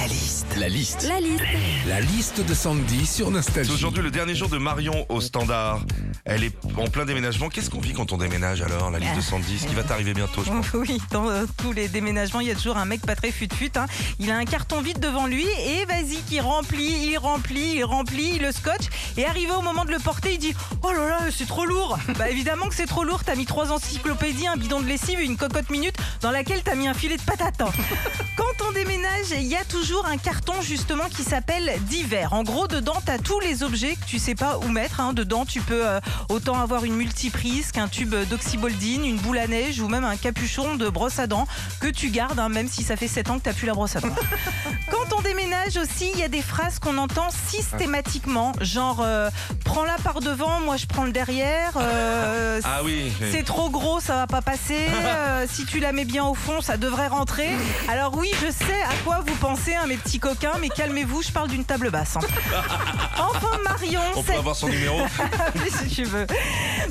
La liste. La liste. La liste. La liste de Sandy sur C'est Nostalgie. aujourd'hui le dernier jour de Marion au standard. Elle est en plein déménagement. Qu'est-ce qu'on vit quand on déménage alors La liste de Sandy, ce qui va t'arriver bientôt, je pense. Oui, dans euh, tous les déménagements, il y a toujours un mec pas très fut-fut. hein. Il a un carton vide devant lui et vas-y, qui remplit, il remplit, il remplit, il le scotch. Et arrivé au moment de le porter, il dit Oh là là, c'est trop lourd Bah évidemment que c'est trop lourd. T'as mis trois encyclopédies, un bidon de lessive et une cocotte minute dans laquelle t'as mis un filet de patates. hein. Quand on déménage, il y a toujours un carton justement qui s'appelle divers. En gros, dedans, t'as tous les objets que tu sais pas où mettre. hein. Dedans, tu peux euh, autant avoir une multiprise qu'un tube d'oxyboldine, une boule à neige ou même un capuchon de brosse à dents que tu gardes, hein, même si ça fait 7 ans que t'as plus la brosse à dents. Quand on déménage aussi, il y a des phrases qu'on entend systématiquement, genre euh, prends-la devant, moi je prends le derrière. euh, Ah oui. c'est trop gros, ça va pas passer. Euh, si tu la mets bien au fond, ça devrait rentrer. Alors oui, je sais à quoi vous pensez, hein, mes petits coquins, mais calmez-vous, je parle d'une table basse. hein. Enfin, Marion, On peut cette- avoir son numéro oui, si tu veux.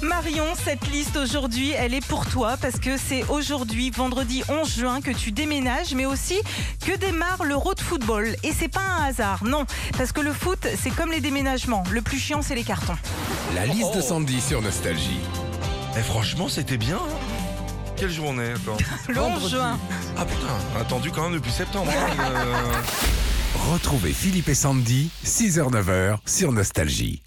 Marion, cette liste aujourd'hui, elle est pour toi parce que c'est aujourd'hui, vendredi 11 juin, que tu déménages, mais aussi que démarre l'Euro de football. Et c'est pas un hasard, non, parce que le foot, c'est comme les déménagements. Le plus chiant, c'est les cartons. La liste de Sandy sur Nostalgie. Eh, franchement, c'était bien. hein. Quelle journée encore Le 11 juin. Ah putain, attendu quand même depuis septembre. hein, euh. Retrouvez Philippe et Sandy, 6h-9h sur Nostalgie.